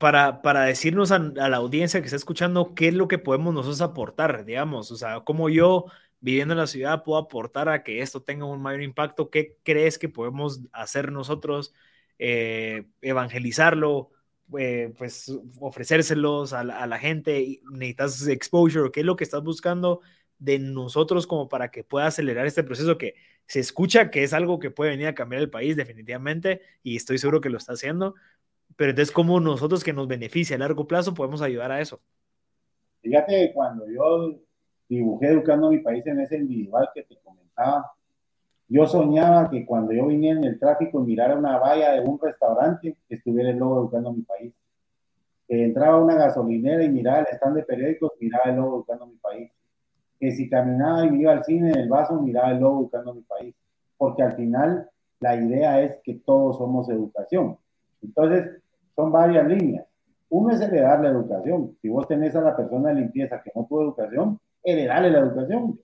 A: para, para decirnos a, la audiencia que está escuchando qué es lo que podemos nosotros aportar, digamos, o sea, cómo yo viviendo en la ciudad puedo aportar a que esto tenga un mayor impacto, qué crees que podemos hacer nosotros, eh, evangelizarlo, eh, pues ofrecérselos a la, a la gente, necesitas exposure, qué es lo que estás buscando de nosotros como para que pueda acelerar este proceso que se escucha que es algo que puede venir a cambiar el país definitivamente y estoy seguro que lo está haciendo, pero entonces cómo nosotros que nos beneficia a largo plazo podemos ayudar a eso.
B: Fíjate, cuando yo dibujé Educando a mi país en ese individual que te comentaba, yo soñaba que cuando yo viniera en el tráfico y mirara una valla de un restaurante, estuviera el logo Educando a mi país. Que entraba a una gasolinera y miraba el stand de periódicos, miraba el logo Educando a mi país que si caminaba y iba al cine en el vaso, miraba el logo buscando mi país. Porque al final la idea es que todos somos educación. Entonces, son varias líneas. Uno es heredar la educación. Si vos tenés a la persona de limpieza que no tuvo educación, heredarle la educación.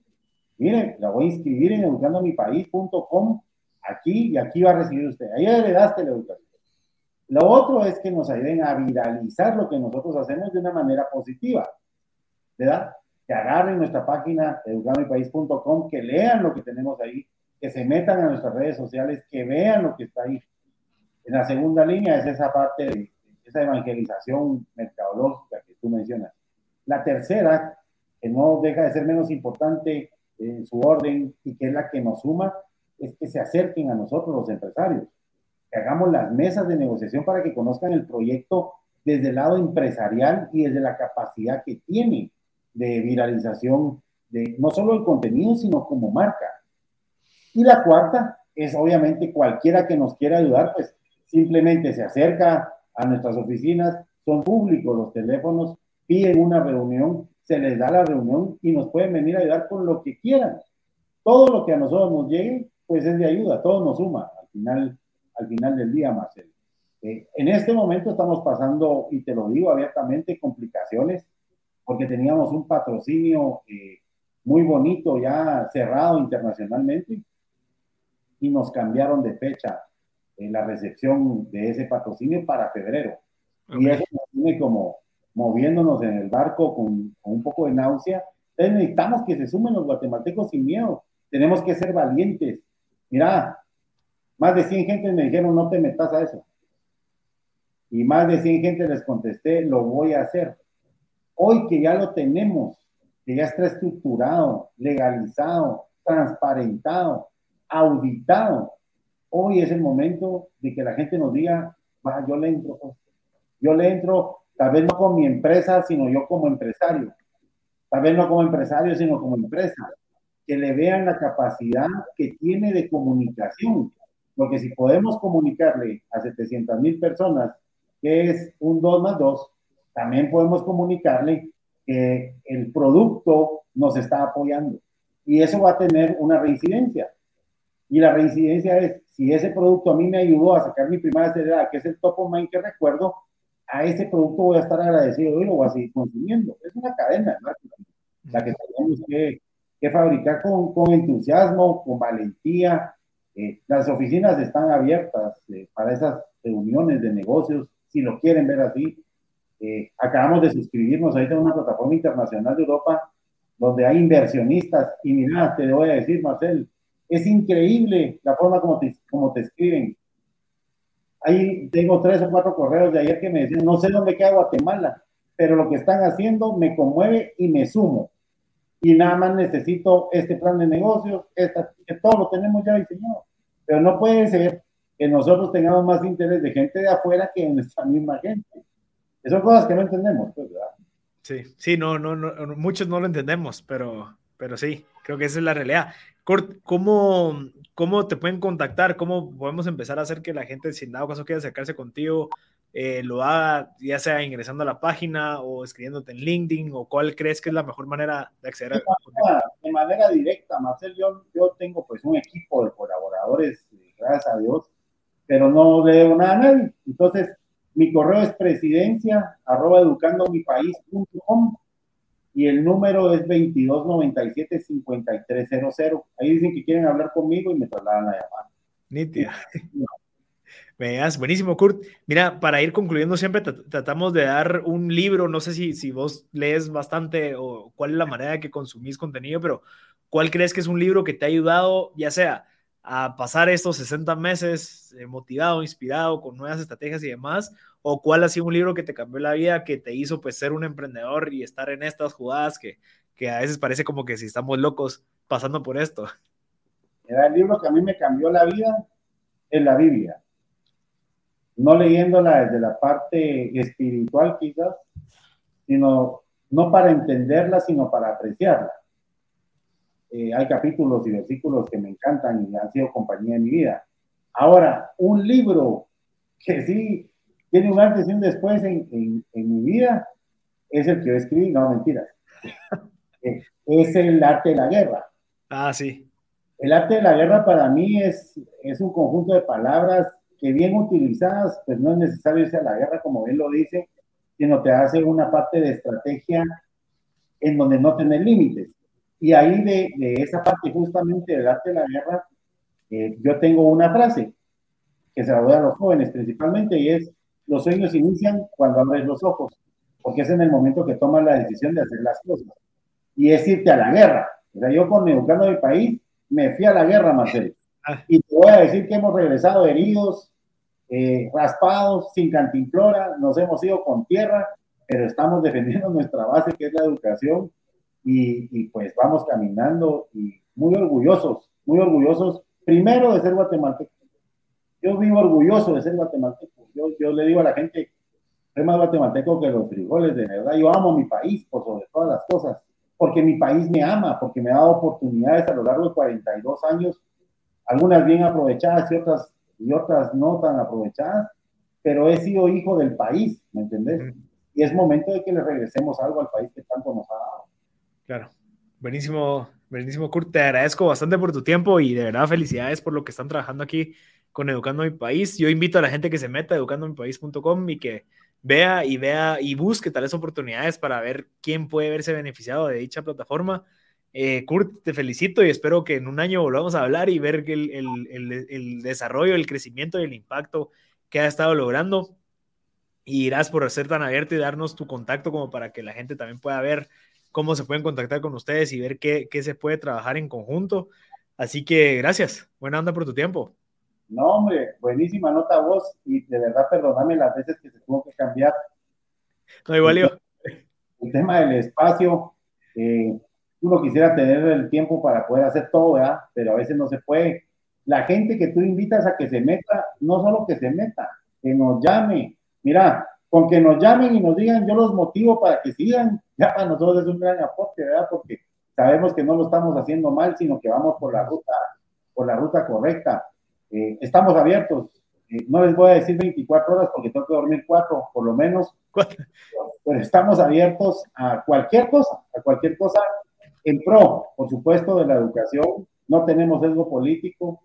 B: Miren, la voy a inscribir en educandomipaís.com aquí y aquí va a recibir usted. Ahí heredaste la educación. Lo otro es que nos ayuden a viralizar lo que nosotros hacemos de una manera positiva. ¿Verdad? que agarren nuestra página educadomipaís.com, que lean lo que tenemos ahí, que se metan a nuestras redes sociales, que vean lo que está ahí. En la segunda línea es esa parte de esa evangelización mercadológica que tú mencionas. La tercera, que no deja de ser menos importante en su orden y que es la que nos suma, es que se acerquen a nosotros los empresarios, que hagamos las mesas de negociación para que conozcan el proyecto desde el lado empresarial y desde la capacidad que tiene de viralización de no solo el contenido, sino como marca. Y la cuarta es obviamente cualquiera que nos quiera ayudar, pues simplemente se acerca a nuestras oficinas, son públicos los teléfonos, piden una reunión, se les da la reunión y nos pueden venir a ayudar con lo que quieran. Todo lo que a nosotros nos llegue, pues es de ayuda, todo nos suma al final, al final del día, Marcelo. Eh, en este momento estamos pasando, y te lo digo abiertamente, complicaciones porque teníamos un patrocinio eh, muy bonito ya cerrado internacionalmente y nos cambiaron de fecha en la recepción de ese patrocinio para febrero. Y eso nos tiene como moviéndonos en el barco con, con, un poco de náusea. Entonces necesitamos que se sumen los guatemaltecos sin miedo. Tenemos que ser valientes. Mira, más de 100 gente me dijeron, no te metas a eso. Y más de 100 gente les contesté, lo voy a hacer. Hoy que ya lo tenemos, que ya está estructurado, legalizado, transparentado, auditado, hoy es el momento de que la gente nos diga, va, yo le entro, pues. yo le entro, tal vez no con mi empresa, sino yo como empresario, tal vez no como empresario, sino como empresa, que le vean la capacidad que tiene de comunicación, porque si podemos comunicarle a 700 mil personas que es un 2 más 2, también podemos comunicarle que el producto nos está apoyando. Y eso va a tener una reincidencia. Y la reincidencia es, si ese producto a mí me ayudó a sacar mi primera seriedad, que es el top of mind que recuerdo, a ese producto voy a estar agradecido y lo voy a seguir consumiendo. Es una cadena, la que tenemos que, que fabricar con, con, entusiasmo, con valentía. Eh, las oficinas están abiertas eh, para esas reuniones de negocios, si lo quieren ver así. Eh, acabamos de suscribirnos ahorita a una plataforma internacional de Europa donde hay inversionistas y mira, te voy a decir, Marcel, es increíble la forma como te, como te escriben. Ahí tengo tres o cuatro correos de ayer que me decían, no sé dónde queda Guatemala, pero lo que están haciendo me conmueve y me sumo. Y nada más necesito este plan de negocios, esta, que todo lo tenemos ya diseñado. Pero no puede ser que nosotros tengamos más interés de gente de afuera que de nuestra misma gente. Son cosas que no entendemos, pues, ¿verdad?
A: Sí, sí, no, no, no, muchos no lo entendemos, pero, pero sí, creo que esa es la realidad. Kurt, ¿cómo, ¿cómo te pueden contactar? ¿Cómo podemos empezar a hacer que la gente, sin dado caso quiera acercarse contigo, eh, lo haga ya sea ingresando a la página o escribiéndote en LinkedIn o cuál crees que es la mejor manera de acceder
B: de manera, de manera directa, Marcel, yo, yo tengo pues un equipo de colaboradores, gracias a Dios, pero no debo nada a nadie. Entonces, mi correo es presidencia arroba educandomipaís.com y el número es 2297-5300. Ahí dicen que quieren hablar conmigo y me trasladan la llamada.
A: Nítida. <laughs> Veas, buenísimo, Kurt. Mira, para ir concluyendo, siempre tratamos de dar un libro. No sé si, si vos lees bastante o cuál es la manera que consumís contenido, pero ¿cuál crees que es un libro que te ha ayudado, ya sea a pasar estos 60 meses eh, motivado, inspirado, con nuevas estrategias y demás? ¿O cuál ha sido un libro que te cambió la vida, que te hizo pues ser un emprendedor y estar en estas jugadas que, que a veces parece como que si estamos locos pasando por esto?
B: el libro que a mí me cambió la vida es la Biblia no leyéndola desde la parte espiritual quizás, sino no para entenderla, sino para apreciarla. Eh, hay capítulos y versículos que me encantan y han sido compañía de mi vida. Ahora, un libro que sí tiene un antes y un después en, mi vida es el que yo escribí, no mentiras. <laughs> Eh, es el arte de la guerra.
A: Ah, sí.
B: El arte de la guerra para mí es, es un conjunto de palabras que bien utilizadas, pues no es necesario irse a la guerra, como él lo dice, sino te hace una parte de estrategia en donde no tenés límites. Y ahí de, de, esa parte justamente del arte de la guerra, eh, yo tengo una frase que se la doy a los jóvenes principalmente y es, los sueños inician cuando abres los ojos, porque es en el momento que tomas la decisión de hacer las cosas. Y es irte a la guerra. O sea, yo con Educando mi país me fui a la guerra, Marcelo. Ah. Y te voy a decir que hemos regresado heridos, eh, raspados, sin cantimplora, nos hemos ido con tierra, pero estamos defendiendo <laughs> nuestra base que es la educación y, pues vamos caminando y muy orgullosos, muy orgullosos primero de ser guatemalteco. Yo vivo orgulloso de ser guatemalteco. Yo, yo le digo a la gente, soy más guatemalteco que los frijoles, de verdad. Yo amo mi país por sobre todas las cosas, porque mi país me ama, porque me ha dado oportunidades a lo largo de 42 años, algunas bien aprovechadas y otras y otras no tan aprovechadas, pero he sido hijo del país, ¿me entendés? Y es momento de que le regresemos algo al país que tanto nos ha dado.
A: Claro, buenísimo, buenísimo, Kurt. Te agradezco bastante por tu tiempo y de verdad felicidades por lo que están trabajando aquí con Educando Mi País. Yo invito a la gente que se meta a educandomipaís.com y que vea y vea y busque tales oportunidades para ver quién puede verse beneficiado de dicha plataforma. Eh, Kurt, te felicito y espero que en un año volvamos a hablar y ver el, el, el, desarrollo, el crecimiento y el impacto que ha estado logrando. Y irás por ser tan abierto y darnos tu contacto como para que la gente también pueda ver cómo se pueden contactar con ustedes y ver qué, qué se puede trabajar en conjunto. Así que gracias, buena onda por tu tiempo.
B: No, hombre, buenísima nota vos y de verdad perdóname las veces que se tuvo que cambiar.
A: No, igual yo.
B: El tema del espacio, eh, uno quisiera tener el tiempo para poder hacer todo, ¿verdad? Pero a veces no se puede. La gente que tú invitas a que se meta, no solo que se meta, que nos llame. Mira, con que nos llamen y nos digan, yo los motivo para que sigan, ya para nosotros es un gran aporte, ¿verdad? Porque sabemos que no lo estamos haciendo mal, sino que vamos por la ruta, por la ruta correcta. Eh, estamos abiertos. Eh, no les voy a decir 24 horas porque tengo que dormir cuatro, por lo menos. Pero estamos abiertos a cualquier cosa, a cualquier cosa en pro, por supuesto, de la educación, no tenemos sesgo político,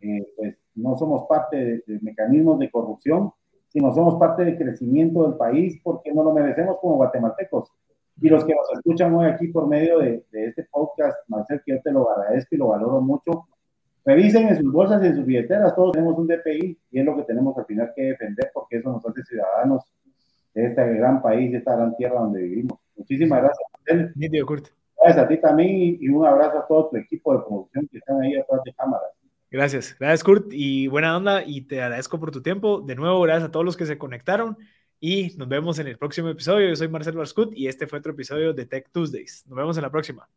B: eh, pues no somos parte de, mecanismos de corrupción, sino somos parte del crecimiento del país porque no lo merecemos como guatemaltecos. Y los que nos escuchan hoy aquí por medio de, este podcast, Marcel, que yo te lo agradezco y lo valoro mucho, revisen en sus bolsas y en sus billeteras, todos tenemos un DPI y es lo que tenemos al final que defender porque eso nos hace ciudadanos de este gran país, de esta gran tierra donde vivimos. Muchísimas gracias, Marcel. Gracias a ti también y un abrazo a todo tu equipo de producción que están ahí atrás de cámaras.
A: Gracias, gracias Kurt y buena onda y te agradezco por tu tiempo. De nuevo, gracias a todos los que se conectaron y nos vemos en el próximo episodio. Yo soy Marcelo Arscut y este fue otro episodio de Tech Tuesdays. Nos vemos en la próxima.